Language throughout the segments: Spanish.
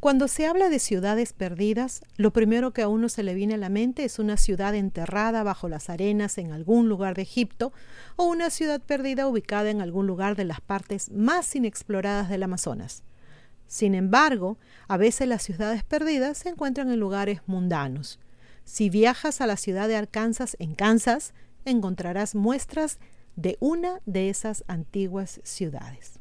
Cuando se habla de ciudades perdidas, lo primero que a uno se le viene a la mente es una ciudad enterrada bajo las arenas en algún lugar de Egipto o una ciudad perdida ubicada en algún lugar de las partes más inexploradas del Amazonas. Sin embargo, a veces las ciudades perdidas se encuentran en lugares mundanos. Si viajas a la ciudad de Arkansas, en Kansas, encontrarás muestras de una de esas antiguas ciudades.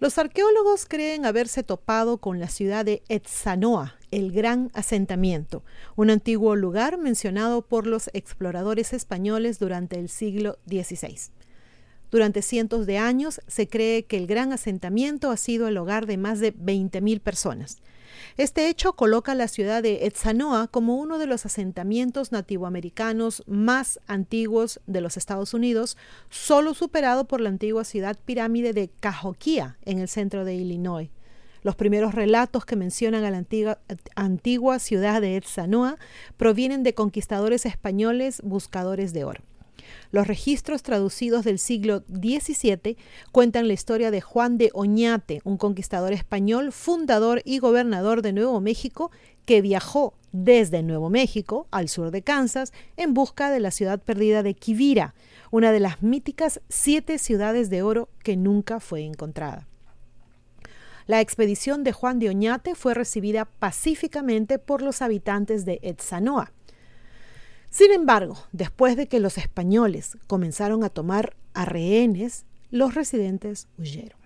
Los arqueólogos creen haberse topado con la ciudad de Etzanoa, el gran asentamiento, un antiguo lugar mencionado por los exploradores españoles durante el siglo XVI. Durante cientos de años se cree que el gran asentamiento ha sido el hogar de más de 20.000 personas. Este hecho coloca la ciudad de Etzanoa como uno de los asentamientos nativoamericanos más antiguos de los Estados Unidos, solo superado por la antigua ciudad pirámide de Cahokia, en el centro de Illinois. Los primeros relatos que mencionan a la antigua, antigua ciudad de Etzanoa provienen de conquistadores españoles buscadores de oro. Los registros traducidos del siglo XVII cuentan la historia de Juan de Oñate, un conquistador español, fundador y gobernador de Nuevo México, que viajó desde Nuevo México al sur de Kansas en busca de la ciudad perdida de Quivira, una de las míticas siete ciudades de oro que nunca fue encontrada. La expedición de Juan de Oñate fue recibida pacíficamente por los habitantes de Etzanoa. Sin embargo, después de que los españoles comenzaron a tomar a rehenes, los residentes huyeron.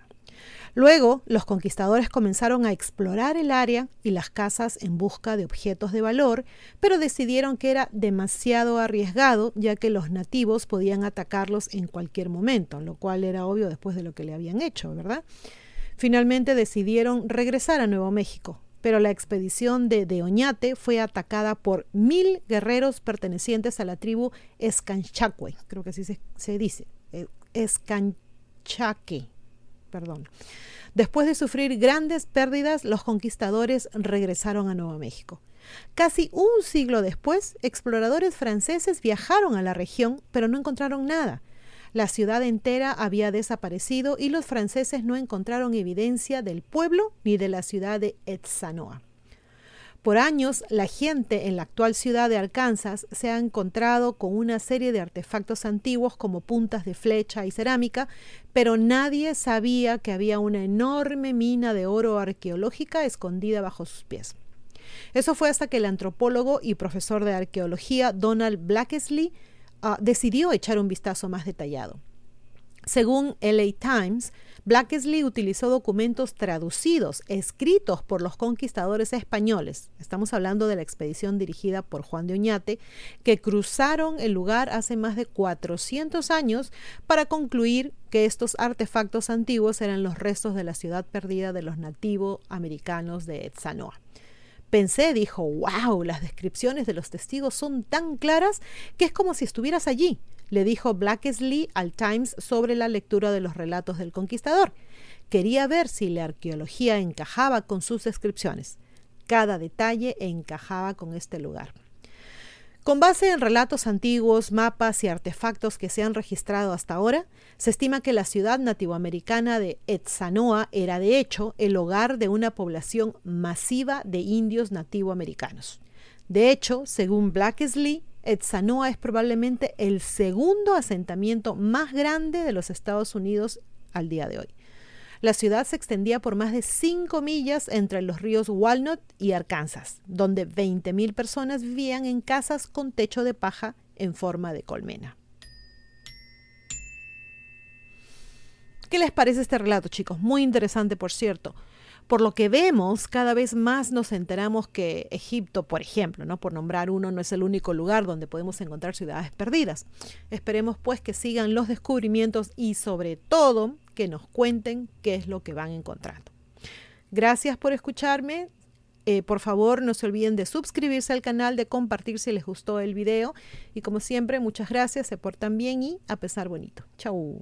Luego, los conquistadores comenzaron a explorar el área y las casas en busca de objetos de valor, pero decidieron que era demasiado arriesgado, ya que los nativos podían atacarlos en cualquier momento, lo cual era obvio después de lo que le habían hecho, ¿verdad? Finalmente decidieron regresar a Nuevo México, pero la expedición de, de Oñate fue atacada por mil guerreros pertenecientes a la tribu Escanchacue, creo que así se, se dice, eh, Escanchaque, perdón. Después de sufrir grandes pérdidas, los conquistadores regresaron a Nuevo México. Casi un siglo después, exploradores franceses viajaron a la región, pero no encontraron nada. La ciudad entera había desaparecido y los franceses no encontraron evidencia del pueblo ni de la ciudad de Etzanoa. Por años, la gente en la actual ciudad de Arkansas se ha encontrado con una serie de artefactos antiguos como puntas de flecha y cerámica, pero nadie sabía que había una enorme mina de oro arqueológica escondida bajo sus pies. Eso fue hasta que el antropólogo y profesor de arqueología Donald Blackesley uh, decidió echar un vistazo más detallado. Según LA Times, Blackesley utilizó documentos traducidos, escritos por los conquistadores españoles. Estamos hablando de la expedición dirigida por Juan de Oñate, que cruzaron el lugar hace más de 400 años para concluir que estos artefactos antiguos eran los restos de la ciudad perdida de los nativos americanos de Etzanoa. Pensé, dijo, wow, las descripciones de los testigos son tan claras que es como si estuvieras allí, le dijo Blackesley al Times sobre la lectura de los relatos del conquistador. Quería ver si la arqueología encajaba con sus descripciones. Cada detalle encajaba con este lugar. Con base en relatos antiguos, mapas y artefactos que se han registrado hasta ahora, se estima que la ciudad nativoamericana de Etzanoa era de hecho el hogar de una población masiva de indios nativoamericanos. De hecho, según Blackesley, Etzanoa es probablemente el segundo asentamiento más grande de los Estados Unidos al día de hoy. La ciudad se extendía por más de 5 millas entre los ríos Walnut y Arkansas, donde 20.000 personas vivían en casas con techo de paja en forma de colmena. ¿Qué les parece este relato, chicos? Muy interesante, por cierto. Por lo que vemos, cada vez más nos enteramos que Egipto, por ejemplo, ¿no? por nombrar uno, no es el único lugar donde podemos encontrar ciudades perdidas. Esperemos pues que sigan los descubrimientos y sobre todo que nos cuenten qué es lo que van encontrando. Gracias por escucharme. Eh, por favor, no se olviden de suscribirse al canal, de compartir si les gustó el video. Y como siempre, muchas gracias, se portan bien y a pesar bonito. Chau.